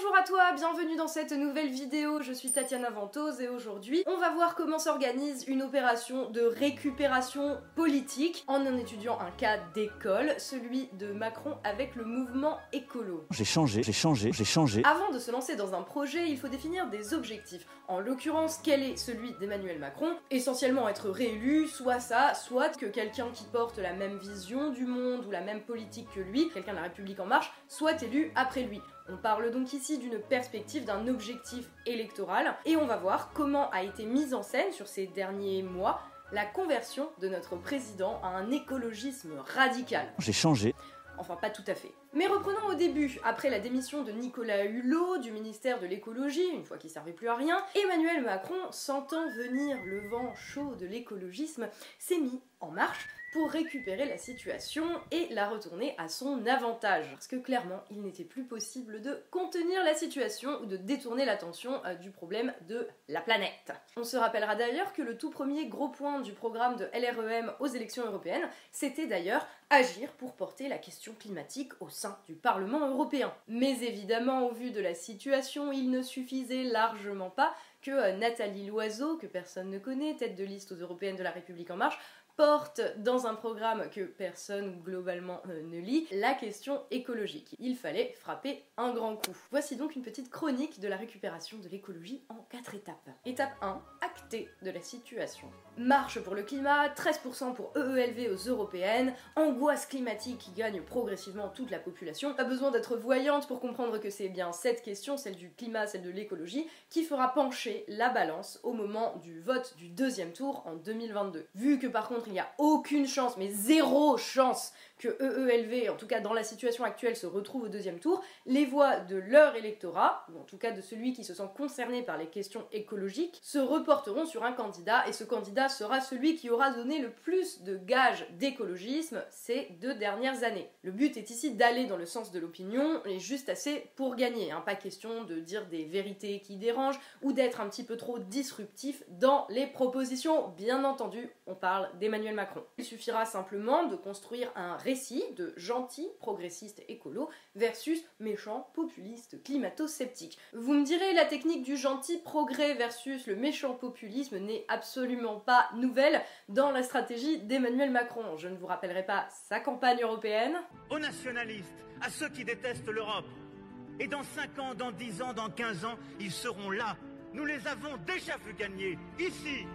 Bonjour à toi, bienvenue dans cette nouvelle vidéo, je suis Tatiana Ventose et aujourd'hui on va voir comment s'organise une opération de récupération politique en en étudiant un cas d'école, celui de Macron avec le mouvement écolo. J'ai changé, j'ai changé, j'ai changé. Avant de se lancer dans un projet, il faut définir des objectifs. En l'occurrence, quel est celui d'Emmanuel Macron? Essentiellement être réélu, soit ça, soit que quelqu'un qui porte la même vision du monde ou la même politique que lui, quelqu'un de la République en marche, soit élu après lui. On parle donc ici d'une perspective, d'un objectif électoral, et on va voir comment a été mise en scène sur ces derniers mois la conversion de notre président à un écologisme radical. J'ai changé. Enfin, pas tout à fait. Mais reprenons au début. Après la démission de Nicolas Hulot du ministère de l'écologie, une fois qu'il servait plus à rien, Emmanuel Macron, sentant venir le vent chaud de l'écologisme, s'est mis en marche pour récupérer la situation et la retourner à son avantage. Parce que clairement, il n'était plus possible de contenir la situation ou de détourner l'attention euh, du problème de la planète. On se rappellera d'ailleurs que le tout premier gros point du programme de LREM aux élections européennes, c'était d'ailleurs agir pour porter la question climatique au sein du Parlement européen. Mais évidemment, au vu de la situation, il ne suffisait largement pas que euh, Nathalie Loiseau, que personne ne connaît, tête de liste aux européennes de la République en marche, porte dans un programme que personne globalement euh, ne lit la question écologique. Il fallait frapper un grand coup. Voici donc une petite chronique de la récupération de l'écologie en quatre étapes. Étape 1, acter de la situation. Marche pour le climat, 13% pour EELV aux européennes, angoisse climatique qui gagne progressivement toute la population. Pas besoin d'être voyante pour comprendre que c'est bien cette question, celle du climat, celle de l'écologie, qui fera pencher la balance au moment du vote du deuxième tour en 2022. Vu que par contre il n'y a aucune chance, mais zéro chance que EELV, en tout cas dans la situation actuelle, se retrouve au deuxième tour, les voix de leur électorat, ou en tout cas de celui qui se sent concerné par les questions écologiques, se reporteront sur un candidat, et ce candidat sera celui qui aura donné le plus de gages d'écologisme ces deux dernières années. Le but est ici d'aller dans le sens de l'opinion, et juste assez pour gagner, hein. pas question de dire des vérités qui dérangent, ou d'être un petit peu trop disruptif dans les propositions. Bien entendu, on parle Il suffira simplement de construire un récit de gentil progressiste écolo versus méchant populiste climato-sceptique. Vous me direz, la technique du gentil progrès versus le méchant populisme n'est absolument pas nouvelle dans la stratégie d'Emmanuel Macron. Je ne vous rappellerai pas sa campagne européenne. Aux nationalistes, à ceux qui détestent l'Europe. Et dans 5 ans, dans 10 ans, dans 15 ans, ils seront là. Nous les avons déjà vu gagner, ici,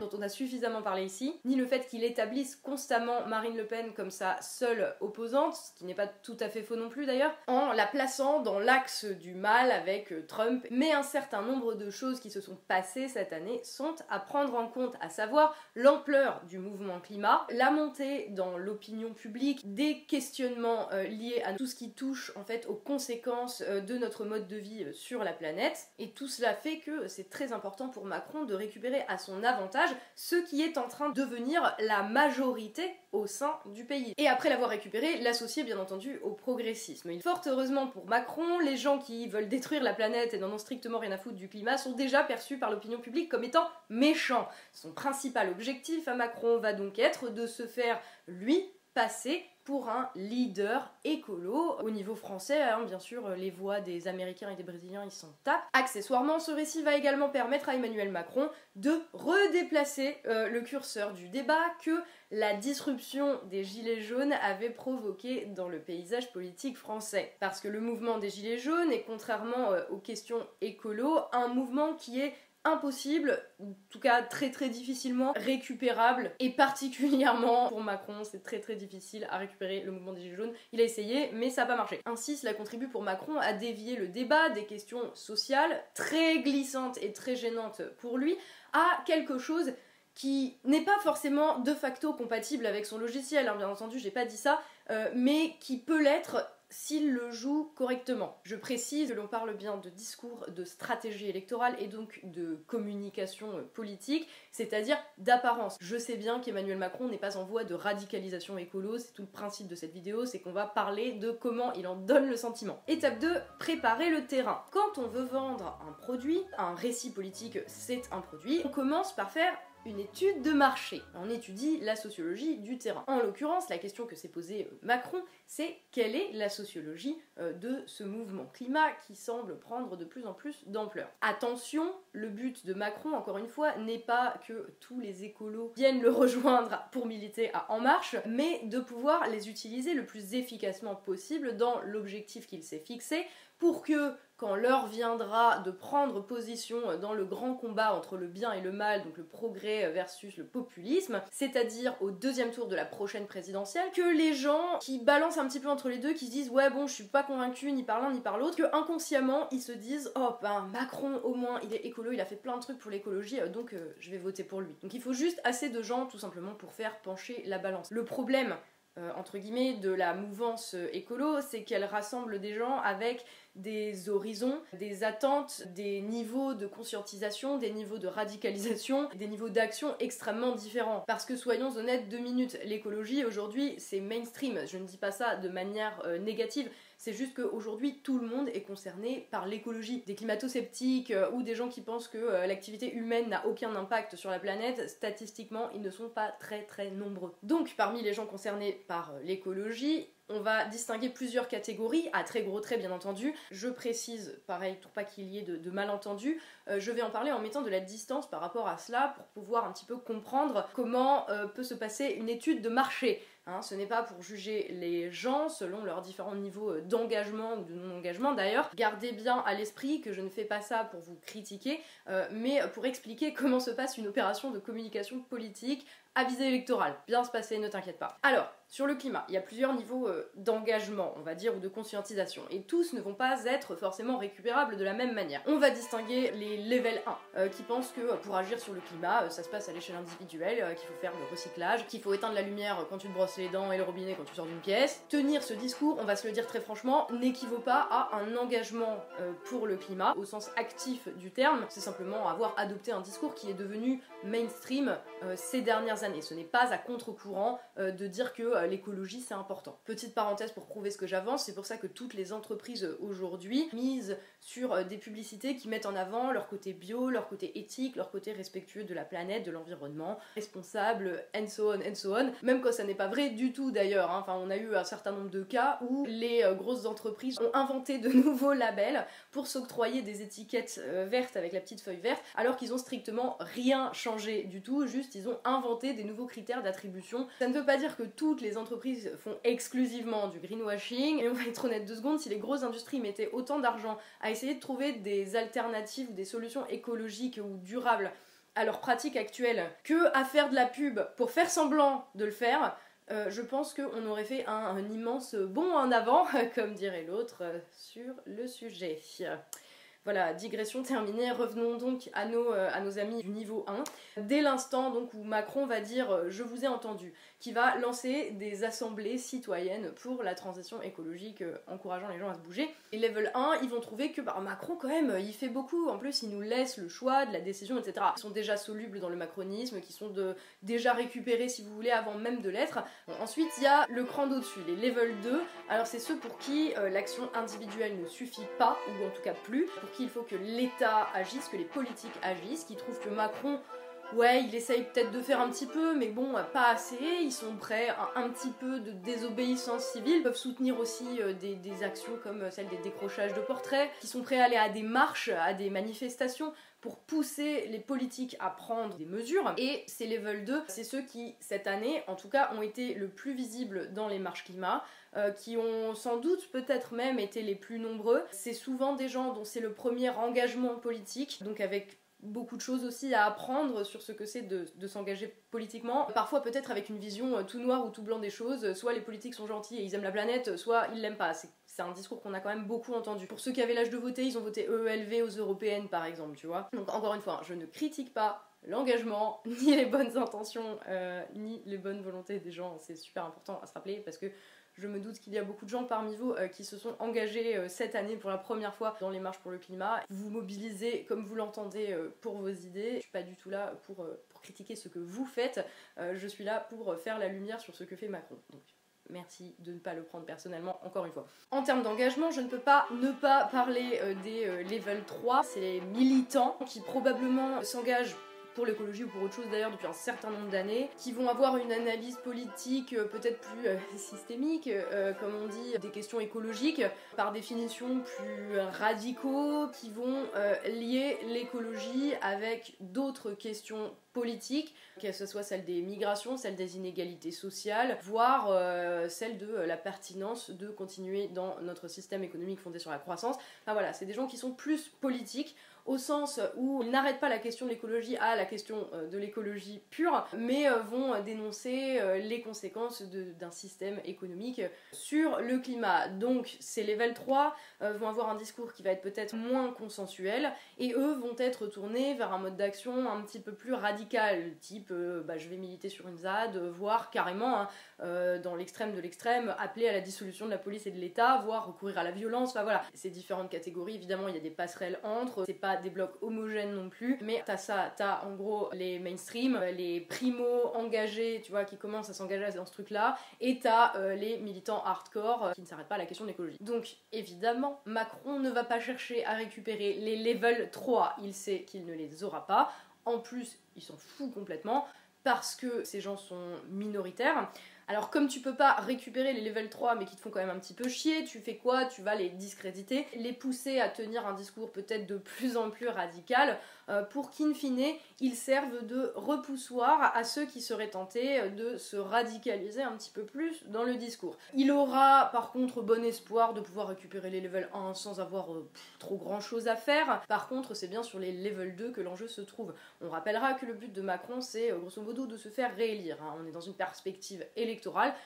dont on a suffisamment parlé ici, ni le fait qu'il établisse constamment Marine Le Pen comme sa seule opposante, ce qui n'est pas tout à fait faux non plus d'ailleurs, en la plaçant dans l'axe du mal avec euh, Trump. Mais un certain nombre de choses qui se sont passées cette année sont à prendre en compte, à savoir l'ampleur du mouvement climat, la montée dans l'opinion publique des questionnements euh, liés à tout ce qui touche en fait aux conséquences euh, de notre mode de vie sur la planète, et tout cela fait que c'est très important pour Macron de récupérer à son avantage ce qui est en train de devenir la majorité au sein du pays. Et après l'avoir récupéré, l'associer bien entendu au progressisme. Fort heureusement pour Macron, les gens qui veulent détruire la planète et n'en ont strictement rien à foutre du climat sont déjà perçus par l'opinion publique comme étant méchants. Son principal objectif à Macron va donc être de se faire, lui, passer pour un leader écolo. Au niveau français, hein, bien sûr, les voix des Américains et des Brésiliens, ils s'en tapent. Accessoirement, ce récit va également permettre à Emmanuel Macron de redéplacer euh, le curseur du débat que la disruption des Gilets jaunes avait provoqué dans le paysage politique français. Parce que le mouvement des Gilets jaunes est, contrairement euh, aux questions écolo, un mouvement qui est impossible, en tout cas très très difficilement récupérable, et particulièrement pour Macron, c'est très très difficile à récupérer le mouvement des Gilets jaunes. Il a essayé, mais ça n'a pas marché. Ainsi, cela contribue pour Macron à dévier le débat des questions sociales, très glissantes et très gênantes pour lui, à quelque chose qui n'est pas forcément de facto compatible avec son logiciel, hein, bien entendu, j'ai pas dit ça, euh, mais qui peut l'être s'il le joue correctement. Je précise que l'on parle bien de discours, de stratégie électorale et donc de communication euh, politique, c'est-à-dire d'apparence. Je sais bien qu'Emmanuel Macron n'est pas en voie de radicalisation écolo, c'est tout le principe de cette vidéo, c'est qu'on va parler de comment il en donne le sentiment. Étape 2, préparer le terrain. Quand on veut vendre un produit, un récit politique c'est un produit, on commence par faire une étude de marché. On étudie la sociologie du terrain. En l'occurrence, la question que s'est posée euh, Macron, c'est quelle est la sociologie euh, de ce mouvement climat qui semble prendre de plus en plus d'ampleur? Attention, le but de Macron, encore une fois, n'est pas que tous les écolos viennent le rejoindre pour militer à En Marche, mais de pouvoir les utiliser le plus efficacement possible dans l'objectif qu'il s'est fixé pour que quand l'heure viendra de prendre position dans le grand combat entre le bien et le mal, donc le progrès versus le populisme, c'est-à-dire au deuxième tour de la prochaine présidentielle, que les gens qui balancent un petit peu entre les deux, qui se disent ouais bon je suis pas convaincu ni par l'un ni par l'autre, que inconsciemment ils se disent oh ben Macron au moins il est écolo, il a fait plein de trucs pour l'écologie, euh, donc euh, je vais voter pour lui. Donc il faut juste assez de gens tout simplement pour faire pencher la balance. Le problème euh, entre guillemets, de la mouvance écolo, c'est qu'elle rassemble des gens avec des horizons, des attentes, des niveaux de conscientisation, des niveaux de radicalisation, des niveaux d'action extrêmement différents. Parce que soyons honnêtes, deux minutes, l'écologie aujourd'hui c'est mainstream. Je ne dis pas ça de manière euh, négative, c'est juste qu'aujourd'hui, tout le monde est concerné par l'écologie. Des climato-sceptiques euh, ou des gens qui pensent que euh, l'activité humaine n'a aucun impact sur la planète, statistiquement, ils ne sont pas très très nombreux. Donc, parmi les gens concernés par l'écologie, on va distinguer plusieurs catégories, à très gros traits bien entendu. Je précise, pareil, pour pas qu'il y ait de, malentendus, je vais en parler en mettant de la distance par rapport à cela pour pouvoir un petit peu comprendre comment peut se passer une étude de marché. Hein, ce n'est pas pour juger les gens selon leurs différents niveaux euh, d'engagement ou de non-engagement. D'ailleurs, gardez bien à l'esprit que je ne fais pas ça pour vous critiquer, euh, mais pour expliquer comment se passe une opération de communication politique à visée électorale. Bien se passer, ne t'inquiète pas. Alors, sur le climat, il y a plusieurs niveaux euh, d'engagement, on va dire, ou de conscientisation, et tous ne vont pas être forcément récupérables de la même manière. On va distinguer les level 1, euh, qui pensent que euh, pour agir sur le climat, ça se passe à l'échelle individuelle, qu'il faut faire le recyclage, qu'il faut éteindre la lumière quand tu te brosses les dents et le robinet quand tu sors d'une pièce. Tenir ce discours, on va se le dire très franchement, n'équivaut pas à un engagement pour le climat, au sens actif du terme, c'est simplement avoir adopté un discours qui est devenu mainstream ces dernières années. Ce n'est pas à contre-courant de dire que euh, l'écologie c'est important. Petite parenthèse pour prouver ce que j'avance, c'est pour ça que toutes les entreprises euh, aujourd'hui misent sur euh, des publicités qui mettent en avant leur côté bio, leur côté éthique, leur côté respectueux de la planète, de l'environnement, responsable, and so on, and so on. Même quand ça n'est pas vrai du tout d'ailleurs. Hein. Enfin, on a eu un certain nombre de cas où les grosses entreprises ont inventé de nouveaux labels pour s'octroyer des étiquettes vertes avec la petite feuille verte, alors qu'ils ont strictement rien changé du tout, juste ils ont inventé des nouveaux critères d'attribution. Ça ne veut pas dire que toutes les entreprises font exclusivement du greenwashing. Et on va être honnête deux secondes, si les grosses industries mettaient autant d'argent à essayer de trouver des alternatives ou des solutions écologiques ou durables à leurs pratiques actuelles que à faire de la pub pour faire semblant de le faire, euh, je pense qu'on aurait fait un, immense bond en avant, comme dirait l'autre, euh, sur le sujet. Voilà, digression terminée, revenons donc à nos, euh, amis du niveau 1. Dès l'instant où Macron va dire je vous ai entendu, qui va lancer des assemblées citoyennes pour la transition écologique, euh, encourageant les gens à se bouger. Et level 1, ils vont trouver que bah, Macron, quand même, il fait beaucoup. En plus, il nous laisse le choix de la décision, etc. Ils sont déjà solubles dans le macronisme, qui sont déjà récupérés, si vous voulez, avant même de l'être. ensuite, il y a le cran d'au-dessus, les level 2. Alors, c'est ceux pour qui euh, l'action individuelle ne suffit pas, ou en tout cas plus, pour qui il faut que l'État agisse, que les politiques agissent, qui trouvent que Macron ouais, il essaye peut-être de faire un petit peu, mais bon, pas assez. Ils sont prêts à un petit peu de désobéissance civile. Ils peuvent soutenir aussi euh, des, actions comme euh, celle des décrochages de portraits, qui sont prêts à aller à des marches, à des manifestations pour pousser les politiques à prendre des mesures. Et ces level 2, c'est ceux qui, cette année, en tout cas, ont été le plus visibles dans les marches climat. Euh, qui ont sans doute peut-être même été les plus nombreux. C'est souvent des gens dont c'est le premier engagement politique, donc avec beaucoup de choses aussi à apprendre sur ce que c'est de, s'engager politiquement. Parfois peut-être avec une vision euh, tout noir ou tout blanc des choses. Soit les politiques sont gentils et ils aiment la planète, soit ils l'aiment pas. C'est un discours qu'on a quand même beaucoup entendu. Pour ceux qui avaient l'âge de voter, ils ont voté EELV aux européennes par exemple, tu vois. Donc encore une fois, je ne critique pas l'engagement, ni les bonnes intentions, euh, ni les bonnes volontés des gens. C'est super important à se rappeler parce que je me doute qu'il y a beaucoup de gens parmi vous euh, qui se sont engagés euh, cette année pour la première fois dans les marches pour le climat. Vous mobilisez comme vous l'entendez euh, pour vos idées. Je suis pas du tout là pour, pour critiquer ce que vous faites. je suis là pour faire la lumière sur ce que fait Macron. Donc, Merci de ne pas le prendre personnellement, encore une fois. En termes d'engagement, je ne peux pas ne pas parler des level 3. C'est les militants qui probablement s'engagent pour l'écologie ou pour autre chose d'ailleurs depuis un certain nombre d'années, qui vont avoir une analyse politique euh, peut-être plus euh, systémique, euh, comme on dit, des questions écologiques, par définition plus radicaux, qui vont lier l'écologie avec d'autres questions politiques, que ce soit celle des migrations, celle des inégalités sociales, voire celle de la pertinence de continuer dans notre système économique fondé sur la croissance. Enfin voilà, c'est des gens qui sont plus politiques au sens où ils n'arrêtent pas la question de l'écologie à la question euh, de l'écologie pure, mais euh, vont dénoncer euh, les conséquences d'un système économique sur le climat. Donc ces level 3 vont avoir un discours qui va être peut-être moins consensuel, et eux vont être tournés vers un mode d'action un petit peu plus radical, type bah, je vais militer sur une ZAD, voire carrément hein, dans l'extrême de l'extrême, appeler à la dissolution de la police et de l'État, voire recourir à la violence, enfin voilà. Ces différentes catégories, évidemment, il y a des passerelles entre, c'est pas des blocs homogènes non plus, mais t'as ça, t'as en gros les mainstream, les primo engagés, tu vois, qui commencent à s'engager dans ce truc-là, et t'as euh, les militants hardcore euh, qui ne s'arrêtent pas à la question de l'écologie. Donc évidemment, Macron ne va pas chercher à récupérer les level 3, il sait qu'il ne les aura pas. En plus, il s'en fout complètement parce que ces gens sont minoritaires. Alors comme tu peux pas récupérer les level 3 mais qui te font quand même un petit peu chier, tu fais quoi? Tu vas les discréditer, les pousser à tenir un discours peut-être de plus en plus radical euh, pour qu'in fine ils servent de repoussoir à ceux qui seraient tentés de se radicaliser un petit peu plus dans le discours. Il aura par contre bon espoir de pouvoir récupérer les level 1 sans avoir euh, trop grand chose à faire. Par contre c'est bien sur les level 2 que l'enjeu se trouve. On rappellera que le but de Macron c'est euh, grosso modo de se faire réélire. Hein. On est dans une perspective électorale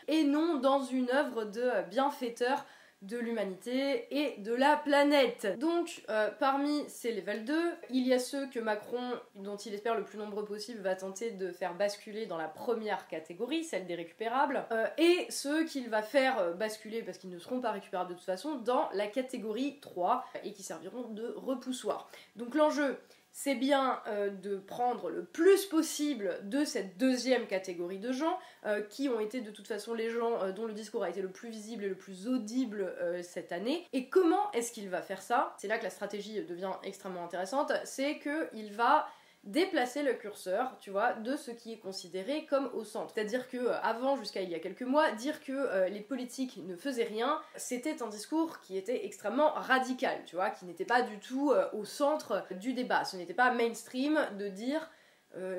et non dans une œuvre de bienfaiteur de l'humanité et de la planète. Donc, euh, parmi ces level 2, il y a ceux que Macron, dont il espère le plus nombreux possible, va tenter de faire basculer dans la première catégorie, celle des récupérables, euh, et ceux qu'il va faire euh, basculer, parce qu'ils ne seront pas récupérables de toute façon, dans la catégorie 3, et qui serviront de repoussoir. Donc l'enjeu, c'est bien euh, de prendre le plus possible de cette deuxième catégorie de gens, euh, qui ont été de toute façon les gens euh, dont le discours a été le plus visible et le plus audible cette année. Et comment est-ce qu'il va faire ça? C'est là que la stratégie devient extrêmement intéressante, c'est qu'il va déplacer le curseur, tu vois, de ce qui est considéré comme au centre. C'est-à-dire que euh, avant, jusqu'à il y a quelques mois, dire que euh, les politiques ne faisaient rien, c'était un discours qui était extrêmement radical, tu vois, qui n'était pas du tout euh, au centre du débat. Ce n'était pas mainstream de dire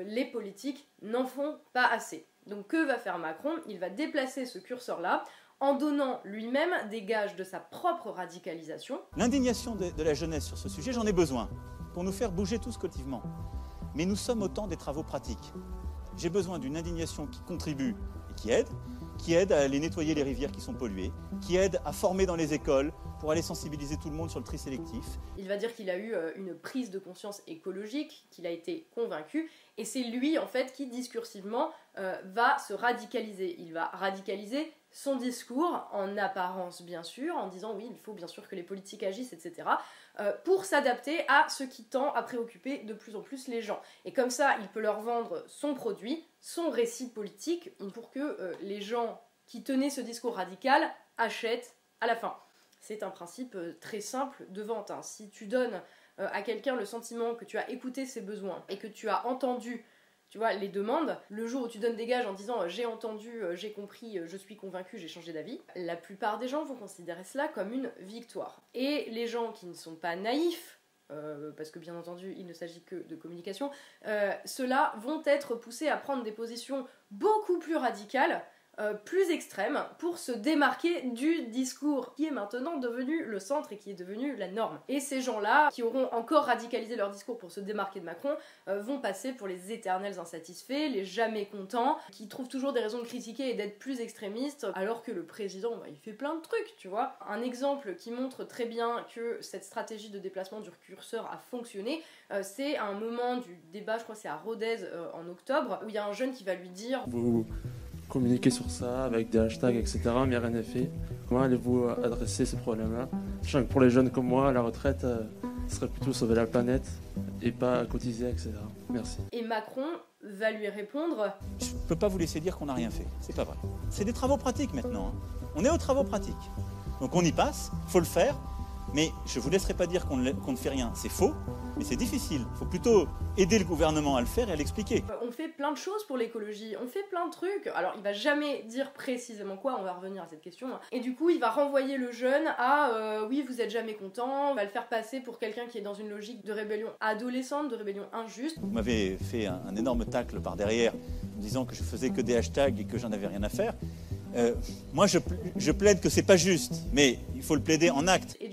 les politiques n'en font pas assez. Donc que va faire Macron? Il va déplacer ce curseur-là en donnant lui-même des gages de sa propre radicalisation. L'indignation de, de la jeunesse sur ce sujet, j'en ai besoin pour nous faire bouger tous collectivement. Mais nous sommes autant des travaux pratiques. J'ai besoin d'une indignation qui contribue et qui aide, qui aide à aller nettoyer les rivières qui sont polluées, qui aide à former dans les écoles pour aller sensibiliser tout le monde sur le tri sélectif. Il va dire qu'il a eu euh, une prise de conscience écologique, qu'il a été convaincu, et c'est lui en fait qui discursivement euh, va se radicaliser. Il va radicaliser son discours, en apparence bien sûr, en disant oui, il faut bien sûr que les politiques agissent, etc., euh, pour s'adapter à ce qui tend à préoccuper de plus en plus les gens. Et comme ça, il peut leur vendre son produit, son récit politique, pour que euh, les gens qui tenaient ce discours radical achètent à la fin. C'est un principe euh, très simple de vente. Hein. Si tu donnes à quelqu'un le sentiment que tu as écouté ses besoins et que tu as entendu tu vois, les demandes, le jour où tu donnes des gages en disant euh, j'ai entendu, euh, j'ai compris, euh, je suis convaincu, j'ai changé d'avis, la plupart des gens vont considérer cela comme une victoire. Et les gens qui ne sont pas naïfs, parce que bien entendu il ne s'agit que de communication, ceux-là vont être poussés à prendre des positions beaucoup plus radicales euh, plus extrême pour se démarquer du discours qui est maintenant devenu le centre et qui est devenu la norme. Et ces gens-là, qui auront encore radicalisé leur discours pour se démarquer de Macron, euh, vont passer pour les éternels insatisfaits, les jamais contents, qui trouvent toujours des raisons de critiquer et d'être plus extrémistes, alors que le président, bah, il fait plein de trucs, tu vois. Un exemple qui montre très bien que cette stratégie de déplacement du curseur a fonctionné, euh, c'est un moment du débat, je crois c'est à Rodez en octobre, où il y a un jeune qui va lui dire communiquer sur ça avec des hashtags, etc. Mais rien n'est fait. Comment allez-vous euh, adresser ces problèmes-là? Sachant que pour les jeunes comme moi, la retraite euh, serait plutôt sauver la planète et pas cotiser, etc. Merci. Et Macron va lui répondre Je ne peux pas vous laisser dire qu'on n'a rien fait. C'est pas vrai. C'est des travaux pratiques maintenant. Hein. On est aux travaux pratiques. Donc on y passe, faut le faire. Mais je ne vous laisserai pas dire qu'on ne fait rien. C'est faux, mais c'est difficile. Il faut plutôt aider le gouvernement à le faire et à l'expliquer. Euh, On fait plein de choses pour l'écologie, on fait plein de trucs. Alors il va jamais dire précisément quoi, on va revenir à cette question. Et du coup il va renvoyer le jeune à euh, oui vous êtes jamais content, on va le faire passer pour quelqu'un qui est dans une logique de rébellion adolescente, de rébellion injuste. Vous m'avez fait un, un énorme tacle par derrière en disant que je faisais que des hashtags et que j'en avais rien à faire. Euh, moi, je, pl- je plaide que c'est pas juste, mais il faut le plaider en acte. Et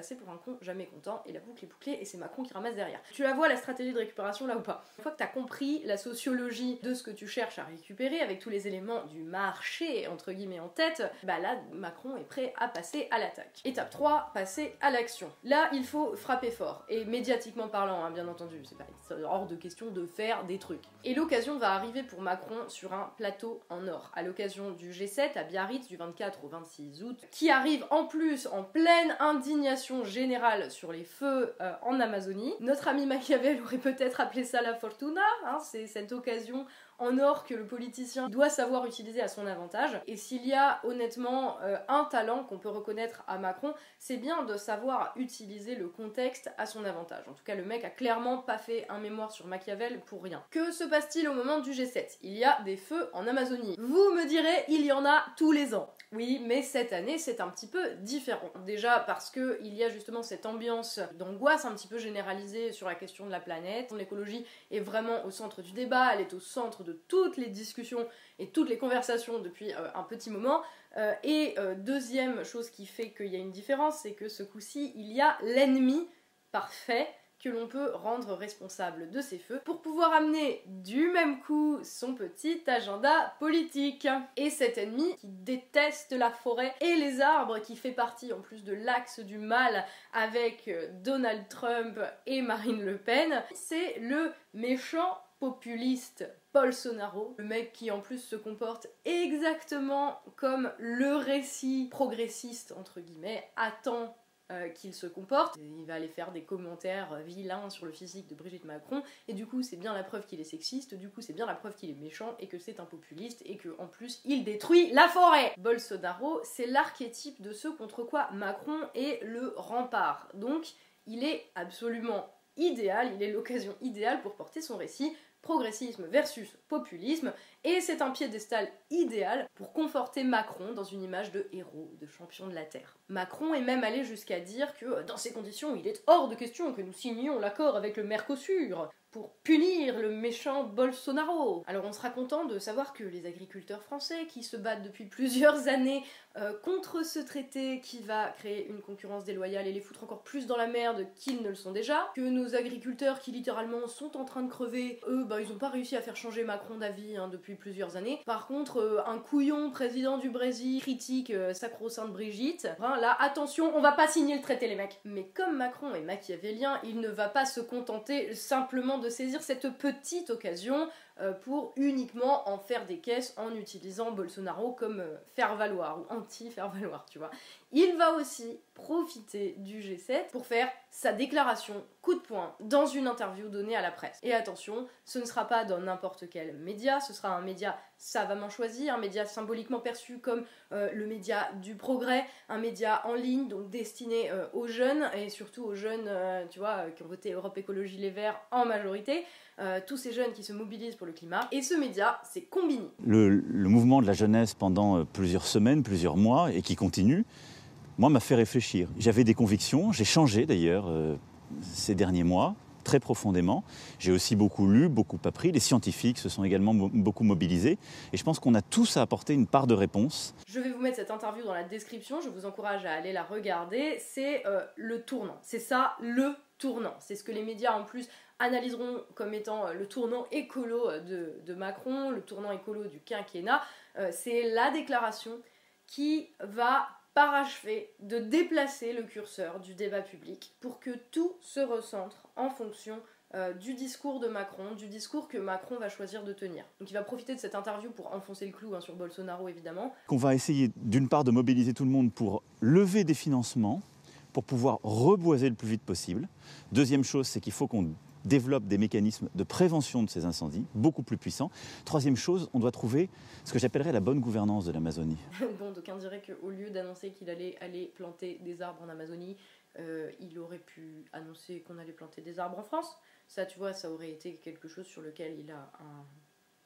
passer pour un con jamais content et la boucle est bouclée et c'est Macron qui ramasse derrière. Tu la vois la stratégie de récupération là ou pas? Une fois que t'as compris la sociologie de ce que tu cherches à récupérer avec tous les éléments du marché entre guillemets en tête, bah là Macron est prêt à passer à l'attaque. Étape 3, passer à l'action. Là il faut frapper fort et médiatiquement parlant hein, bien entendu, c'est hors de question de faire des trucs. Et l'occasion va arriver pour Macron sur un plateau en or à l'occasion du G7 à Biarritz du 24 au 26 août qui arrive en plus en pleine indignation générale sur les feux euh, en Amazonie. Notre ami Machiavel aurait peut-être appelé ça la fortuna, hein, c'est cette occasion en or que le politicien doit savoir utiliser à son avantage. Et s'il y a honnêtement euh, un talent qu'on peut reconnaître à Macron, c'est bien de savoir utiliser le contexte à son avantage. En tout cas, le mec a clairement pas fait un mémoire sur Machiavel pour rien. Que se passe-t-il au moment du G7 Il y a des feux en Amazonie. Vous me direz, il y en a tous les ans. Oui, mais cette année, c'est un petit peu différent. Déjà parce que il y a justement cette ambiance d'angoisse un petit peu généralisée sur la question de la planète. L'écologie est vraiment au centre du débat, elle est au centre de toutes les discussions et toutes les conversations depuis euh, un petit moment. Euh, et euh, deuxième chose qui fait qu'il y a une différence, c'est que ce coup-ci, il y a l'ennemi parfait que l'on peut rendre responsable de ces feux pour pouvoir amener du même coup son petit agenda politique. Et cet ennemi qui déteste la forêt et les arbres, qui fait partie en plus de l'axe du mal avec euh, Donald Trump et Marine Le Pen, c'est le méchant populiste Bolsonaro, le mec qui en plus se comporte exactement comme le récit progressiste entre guillemets attend euh, qu'il se comporte. Il va aller faire des commentaires euh, vilains sur le physique de Brigitte Macron, et du coup c'est bien la preuve qu'il est sexiste, du coup c'est bien la preuve qu'il est méchant, et que c'est un populiste, et que en plus il détruit la forêt Bolsonaro, c'est l'archétype de ce contre quoi Macron est le rempart. Donc il est absolument idéal, il est l'occasion idéale pour porter son récit progressisme versus populisme, et c'est un piédestal idéal pour conforter Macron dans une image de héros, de champion de la Terre. Macron est même allé jusqu'à dire que dans ces conditions, il est hors de question que nous signions l'accord avec le Mercosur pour punir le méchant Bolsonaro. Alors on sera content de savoir que les agriculteurs français qui se battent depuis plusieurs années euh, contre ce traité qui va créer une concurrence déloyale et les foutre encore plus dans la merde qu'ils ne le sont déjà, que nos agriculteurs qui littéralement sont en train de crever, eux, bah ils ont pas réussi à faire changer Macron d'avis hein, depuis plusieurs années. Par contre, euh, un couillon président du Brésil critique euh, sacro-sainte Brigitte, hein, là attention, on va pas signer le traité les mecs. Mais comme Macron est machiavélien, il ne va pas se contenter simplement de saisir cette petite occasion pour uniquement en faire des caisses en utilisant Bolsonaro comme euh, faire-valoir ou anti-faire-valoir, tu vois. Il va aussi profiter du G7 pour faire sa déclaration coup de poing dans une interview donnée à la presse. Et attention, ce ne sera pas dans n'importe quel média, ce sera un média savamment choisi, un média symboliquement perçu comme euh, le média du progrès, un média en ligne, donc destiné euh, aux jeunes, et surtout aux jeunes, euh, tu vois, qui ont voté Europe Écologie Les Verts en majorité, tous ces jeunes qui se mobilisent pour le climat. Et ce média, c'est Combini. Le, le mouvement de la jeunesse pendant plusieurs semaines, plusieurs mois, et qui continue, moi, m'a fait réfléchir. J'avais des convictions, j'ai changé d'ailleurs euh, ces derniers mois, très profondément. J'ai aussi beaucoup lu, beaucoup appris. Les scientifiques se sont également beaucoup mobilisés. Et je pense qu'on a tous à apporter une part de réponse. Je vais vous mettre cette interview dans la description, je vous encourage à aller la regarder. C'est euh, le tournant. C'est ça, le tournant. C'est ce que les médias en plus analyseront comme étant euh, le tournant écolo de, Macron, le tournant écolo du quinquennat. C'est la déclaration qui va parachever de déplacer le curseur du débat public pour que tout se recentre en fonction euh, du discours de Macron, du discours que Macron va choisir de tenir. Donc il va profiter de cette interview pour enfoncer le clou hein, sur Bolsonaro évidemment, Qu'on va essayer d'une part de mobiliser tout le monde pour lever des financements, pour pouvoir reboiser le plus vite possible. Deuxième chose, c'est qu'il faut qu'on développe des mécanismes de prévention de ces incendies, beaucoup plus puissants. Troisième chose, on doit trouver ce que j'appellerais la bonne gouvernance de l'Amazonie. bon, d'aucuns diraient qu'au lieu d'annoncer qu'il allait aller planter des arbres en Amazonie, euh, il aurait pu annoncer qu'on allait planter des arbres en France. Ça, tu vois, ça aurait été quelque chose sur lequel il a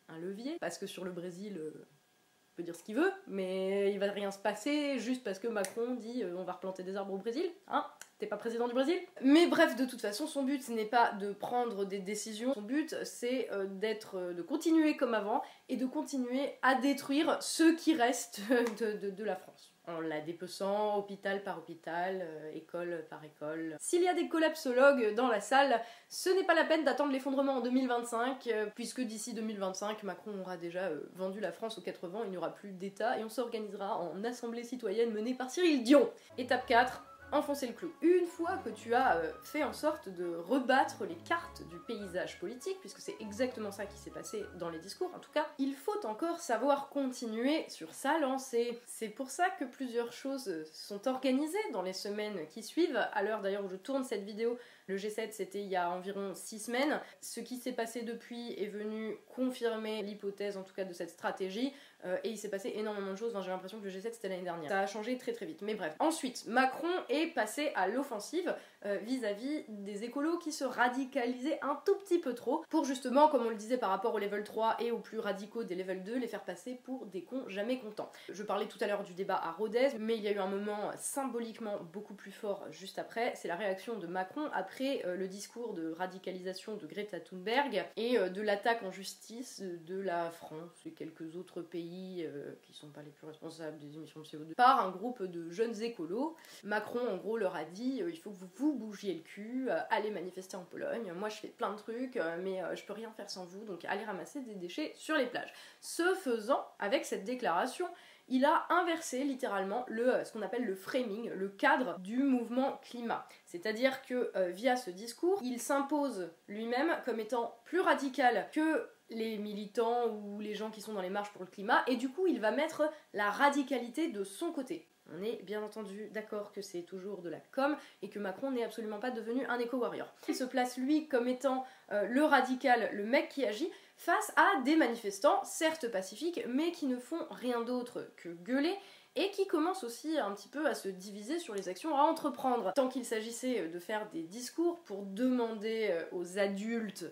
un, levier. Parce que sur le Brésil, euh, il peut dire ce qu'il veut, mais il va rien se passer juste parce que Macron dit euh, on va replanter des arbres au Brésil. Hein T'es pas président du Brésil? Mais bref, de toute façon, son but, n'est pas de prendre des décisions. Son but, c'est euh, d'être, euh, de continuer comme avant et de continuer à détruire ce qui reste de, de- la France. En la dépeçant hôpital par hôpital, euh, école par école. S'il y a des collapsologues dans la salle, ce n'est pas la peine d'attendre l'effondrement en 2025, euh, puisque d'ici 2025, Macron aura déjà euh, vendu la France aux quatre vents, il n'y aura plus d'État et on s'organisera en assemblée citoyenne menée par Cyril Dion. Étape 4, enfoncer le clou. Une fois que tu as euh, fait en sorte de rebattre les cartes du paysage politique, puisque c'est exactement ça qui s'est passé dans les discours en tout cas, il faut encore savoir continuer sur sa lancée. C'est pour ça que plusieurs choses euh, sont organisées dans les semaines qui suivent. À l'heure d'ailleurs où je tourne cette vidéo, le G7 c'était il y a environ 6 semaines. Ce qui s'est passé depuis est venu confirmer l'hypothèse en tout cas de cette stratégie. Euh, et il s'est passé énormément de choses. Enfin, J'ai l'impression que le G7 c'était l'année dernière. Ça a changé très très vite. Mais bref. Ensuite, Macron est passé à l'offensive euh, vis-à-vis des écolos qui se radicalisaient un tout petit peu trop pour justement, comme on le disait par rapport au level 3 et aux plus radicaux des level 2, les faire passer pour des cons jamais contents. Je parlais tout à l'heure du débat à Rodez, mais il y a eu un moment symboliquement beaucoup plus fort juste après. C'est la réaction de Macron après euh, le discours de radicalisation de Greta Thunberg et euh, de l'attaque en justice de la France et quelques autres pays qui sont pas les plus responsables des émissions de CO2 par un groupe de jeunes écolos. Macron en gros leur a dit il faut que vous vous bougiez le cul, euh, allez manifester en Pologne. Moi je fais plein de trucs, euh, mais euh, je peux rien faire sans vous, donc allez ramasser des déchets sur les plages. Ce faisant, avec cette déclaration, il a inversé littéralement le, ce qu'on appelle le framing, le cadre du mouvement climat. C'est-à-dire que via ce discours, il s'impose lui-même comme étant plus radical que les militants ou les gens qui sont dans les marches pour le climat, et du coup il va mettre la radicalité de son côté. On est bien entendu d'accord que c'est toujours de la com et que Macron n'est absolument pas devenu un éco-warrior. Il se place lui comme étant euh, le radical, le mec qui agit, face à des manifestants, certes pacifiques, mais qui ne font rien d'autre que gueuler et qui commencent aussi un petit peu à se diviser sur les actions à entreprendre. Tant qu'il s'agissait de faire des discours pour demander euh, aux adultes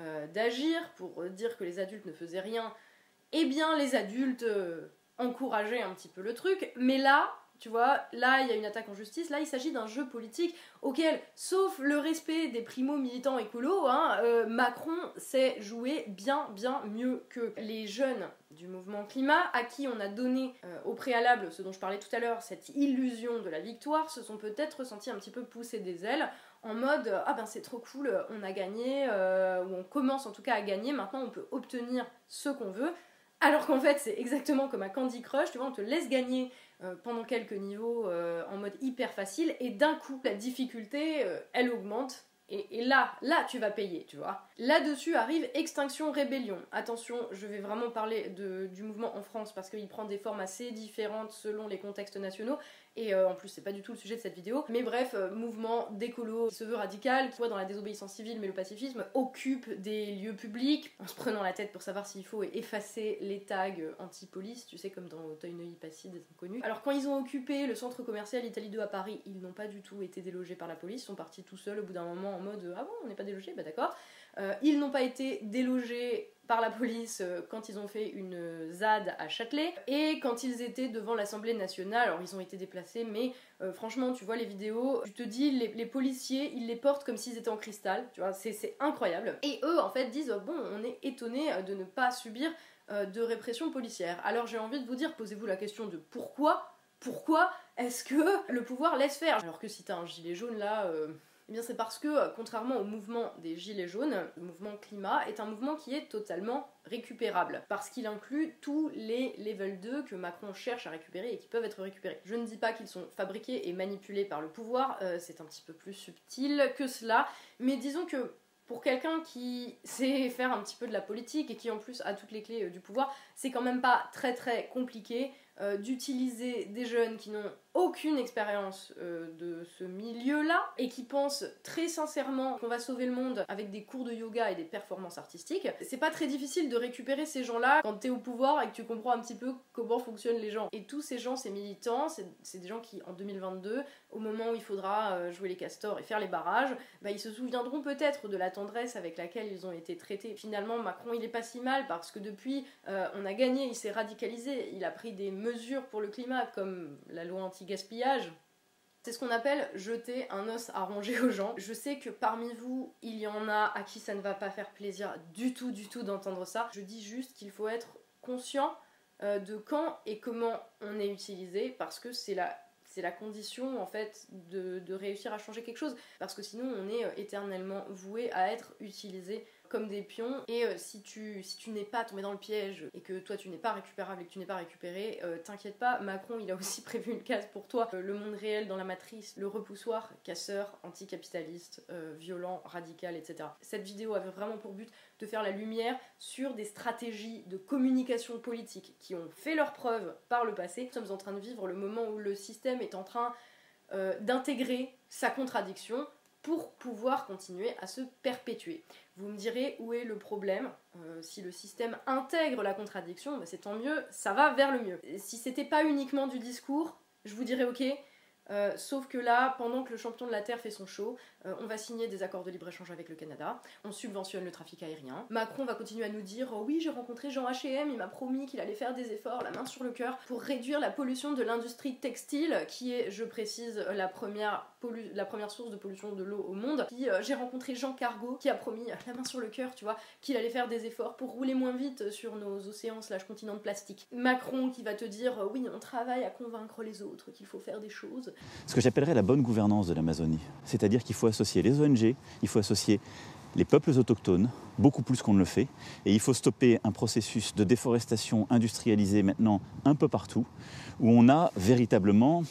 euh, d'agir, pour dire que les adultes ne faisaient rien, eh bien les adultes encourageaient un petit peu le truc, mais là, tu vois, là il y a une attaque en justice, là il s'agit d'un jeu politique auquel, sauf le respect des primo-militants écolos, hein, euh, Macron sait jouer bien bien mieux que les jeunes du mouvement climat, à qui on a donné euh, au préalable ce dont je parlais tout à l'heure, cette illusion de la victoire, se sont peut-être ressentis un petit peu pousser des ailes en mode ah ben c'est trop cool, on a gagné, euh, ou on commence en tout cas à gagner, maintenant on peut obtenir ce qu'on veut. Alors qu'en fait c'est exactement comme à Candy Crush, tu vois, on te laisse gagner euh, pendant quelques niveaux euh, en mode hyper facile et d'un coup la difficulté euh, elle augmente et, là, là tu vas payer, tu vois. Là-dessus arrive Extinction Rébellion. Attention, je vais vraiment parler du mouvement en France parce qu'il prend des formes assez différentes selon les contextes nationaux et euh, en plus c'est pas du tout le sujet de cette vidéo. Mais bref, euh, mouvement d'écolo qui se veut radical, qui voit dans la désobéissance civile mais le pacifisme, occupe des lieux publics en se prenant la tête pour savoir s'il faut effacer les tags anti-police, tu sais comme dans Auteuil-Neuilly Passy des inconnus. Alors quand ils ont occupé le centre commercial Italie 2 à Paris, ils n'ont pas du tout été délogés par la police, ils sont partis tout seuls au bout d'un moment en mode ah bon on n'est pas délogés, bah d'accord. Euh, ils n'ont pas été délogés par la police euh, quand ils ont fait une ZAD à Châtelet et quand ils étaient devant l'Assemblée nationale. Alors ils ont été déplacés, mais euh, franchement, tu vois les vidéos, tu te dis les, policiers ils les portent comme s'ils étaient en cristal, tu vois, c'est incroyable. Et eux en fait disent bon, on est étonné de ne pas subir euh, de répression policière. Alors j'ai envie de vous dire, posez-vous la question de pourquoi pourquoi est-ce que le pouvoir laisse faire? Alors que si t'as un gilet jaune là, euh, eh bien c'est parce que, euh, contrairement au mouvement des Gilets jaunes, le mouvement climat est un mouvement qui est totalement récupérable. Parce qu'il inclut tous les level 2 que Macron cherche à récupérer et qui peuvent être récupérés. Je ne dis pas qu'ils sont fabriqués et manipulés par le pouvoir, euh, c'est un petit peu plus subtil que cela, mais disons que pour quelqu'un qui sait faire un petit peu de la politique et qui en plus a toutes les clés euh, du pouvoir, c'est quand même pas très très compliqué euh, d'utiliser des jeunes qui n'ont aucune expérience euh, de ce milieu-là et qui pensent très sincèrement qu'on va sauver le monde avec des cours de yoga et des performances artistiques, c'est pas très difficile de récupérer ces gens-là quand t'es au pouvoir et que tu comprends un petit peu comment fonctionnent les gens. Et tous ces gens, ces militants, c'est des gens qui en 2022, au moment où il faudra euh, jouer les castors et faire les barrages, bah, ils se souviendront peut-être de la tendresse avec laquelle ils ont été traités. Finalement, Macron, il est pas si mal parce que depuis, on a gagné, il s'est radicalisé, il a pris des mesures pour le climat comme la loi anti gaspillage. C'est ce qu'on appelle jeter un os à ronger aux gens. Je sais que parmi vous, il y en a à qui ça ne va pas faire plaisir du tout, du tout d'entendre ça. Je dis juste qu'il faut être conscient euh, de quand et comment on est utilisé parce que c'est la condition en fait de, de, réussir à changer quelque chose parce que sinon on est euh, éternellement voué à être utilisé comme des pions. Et euh, si tu, si tu n'es pas tombé dans le piège et que toi tu n'es pas récupérable et que tu n'es pas récupéré, euh, t'inquiète pas, Macron il a aussi prévu une case pour toi. Euh, le monde réel dans la matrice, le repoussoir, casseur, anticapitaliste, violent, radical, etc. Cette vidéo avait vraiment pour but de faire la lumière sur des stratégies de communication politique qui ont fait leurs preuves par le passé. Nous sommes en train de vivre le moment où le système est en train d'intégrer sa contradiction pour pouvoir continuer à se perpétuer. Vous me direz où est le problème. Euh, si le système intègre la contradiction, bah, c'est tant mieux, ça va vers le mieux. si c'était pas uniquement du discours, je vous dirais ok, euh, sauf que là, pendant que le champion de la Terre fait son show, euh, on va signer des accords de libre-échange avec le Canada, on subventionne le trafic aérien. Macron va continuer à nous dire oh Oui, j'ai rencontré Jean HM, il m'a promis qu'il allait faire des efforts, la main sur le cœur, pour réduire la pollution de l'industrie textile, qui est, je précise, la première, source de pollution de l'eau au monde. Puis euh, j'ai rencontré Jean Cargo, qui a promis, la main sur le cœur, tu vois, qu'il allait faire des efforts pour rouler moins vite sur nos océans slash continents de plastique. Macron qui va te dire Oui, on travaille à convaincre les autres qu'il faut faire des choses ce que j'appellerais la bonne gouvernance de l'Amazonie. C'est-à-dire qu'il faut associer les ONG, il faut associer les peuples autochtones, beaucoup plus qu'on ne le fait, et il faut stopper un processus de déforestation industrialisée maintenant un peu partout, où on a véritablement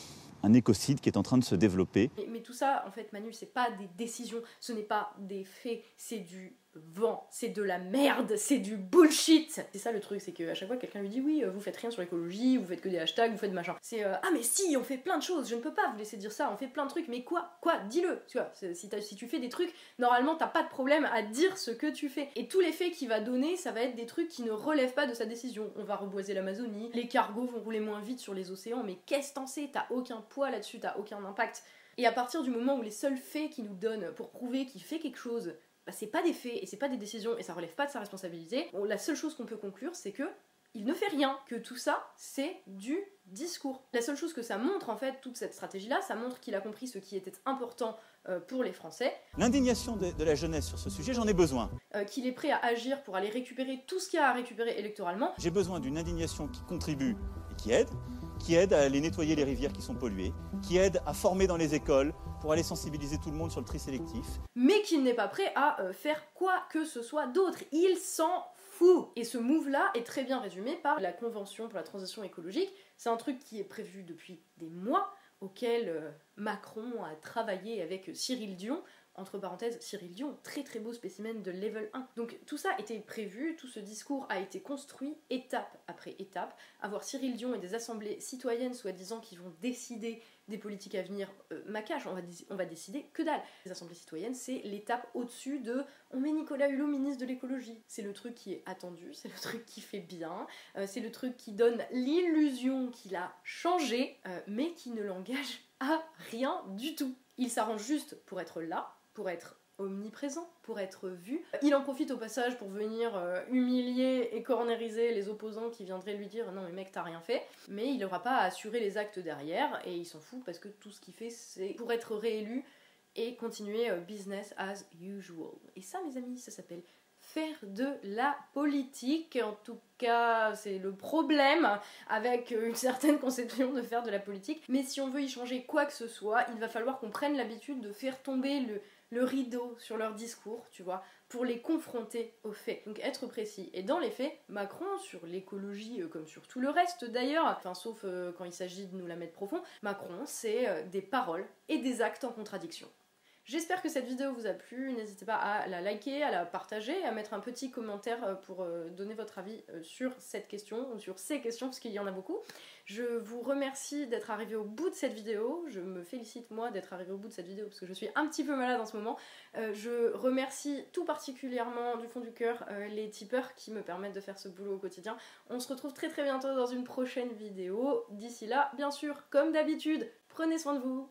un écocide qui est en train de se développer. Mais, tout ça, en fait, Manu, c'est pas des décisions, ce n'est pas des faits, c'est du vent, c'est de la merde, c'est du bullshit. C'est ça le truc, c'est qu'à chaque fois quelqu'un lui dit oui, euh, vous faites rien sur l'écologie, vous faites que des hashtags, vous faites machin. C'est euh, ah mais si, on fait plein de choses, je ne peux pas vous laisser dire ça, on fait plein de trucs, mais quoi Quoi Dis-le. Tu vois, si, si, tu fais des trucs, normalement t'as pas de problème à dire ce que tu fais. Et tous les faits qu'il va donner, ça va être des trucs qui ne relèvent pas de sa décision. On va reboiser l'Amazonie, les cargos vont rouler moins vite sur les océans, mais qu'est-ce t'en sais? T'as aucun poids là-dessus, t'as aucun impact. Et à partir du moment où les seuls faits qu'il nous donne pour prouver qu'il fait quelque chose, bah, c'est pas des faits et c'est pas des décisions et ça relève pas de sa responsabilité. la seule chose qu'on peut conclure, c'est que il ne fait rien, que tout ça, c'est du discours. La seule chose que ça montre, en fait, toute cette stratégie-là, ça montre qu'il a compris ce qui était important euh, pour les Français. L'indignation de, la jeunesse sur ce sujet, j'en ai besoin. Euh, qu'il est prêt à agir pour aller récupérer tout ce qu'il y a à récupérer électoralement. J'ai besoin d'une indignation qui contribue et qui aide, qui aide à aller nettoyer les rivières qui sont polluées, qui aide à former dans les écoles pour aller sensibiliser tout le monde sur le tri sélectif. Mais qu'il n'est pas prêt à euh, faire quoi que ce soit d'autre. Il s'en fout. Et ce move-là est très bien résumé par la Convention pour la transition écologique. C'est un truc qui est prévu depuis des mois, auquel euh, Macron a travaillé avec Cyril Dion entre parenthèses, Cyril Dion, très très beau spécimen de level 1. Donc tout ça était prévu, tout ce discours a été construit étape après étape. Avoir Cyril Dion et des assemblées citoyennes soi-disant qui vont décider des politiques à venir, euh, macache, on va, on va décider que dalle. Les assemblées citoyennes, c'est l'étape au-dessus de on met Nicolas Hulot ministre de l'écologie. C'est le truc qui est attendu, c'est le truc qui fait bien, euh, c'est le truc qui donne l'illusion qu'il a changé, euh, mais qui ne l'engage à rien du tout. Il s'arrange juste pour être là, pour être omniprésent, pour être vu. Il en profite au passage pour venir euh, humilier et corneriser les opposants qui viendraient lui dire non mais mec t'as rien fait, mais il n'aura pas à assurer les actes derrière et il s'en fout parce que tout ce qu'il fait c'est pour être réélu et continuer euh, business as usual. Et ça mes amis ça s'appelle faire de la politique. En tout cas, c'est le problème avec une certaine conception de faire de la politique. Mais si on veut y changer quoi que ce soit, il va falloir qu'on prenne l'habitude de faire tomber le, le rideau sur leur discours, tu vois, pour les confronter aux faits. Donc être précis. Et dans les faits, Macron, sur l'écologie, euh, comme sur tout le reste d'ailleurs, enfin sauf euh, quand il s'agit de nous la mettre profond, Macron, c'est euh, des paroles et des actes en contradiction. J'espère que cette vidéo vous a plu, n'hésitez pas à la liker, à la partager, à mettre un petit commentaire euh, pour euh, donner votre avis euh, sur cette question, ou sur ces questions, parce qu'il y en a beaucoup. Je vous remercie d'être arrivé au bout de cette vidéo, je me félicite moi d'être arrivé au bout de cette vidéo, parce que je suis un petit peu malade en ce moment. je remercie tout particulièrement du fond du cœur les tipeurs qui me permettent de faire ce boulot au quotidien. On se retrouve très très bientôt dans une prochaine vidéo. D'ici là, bien sûr, comme d'habitude, prenez soin de vous,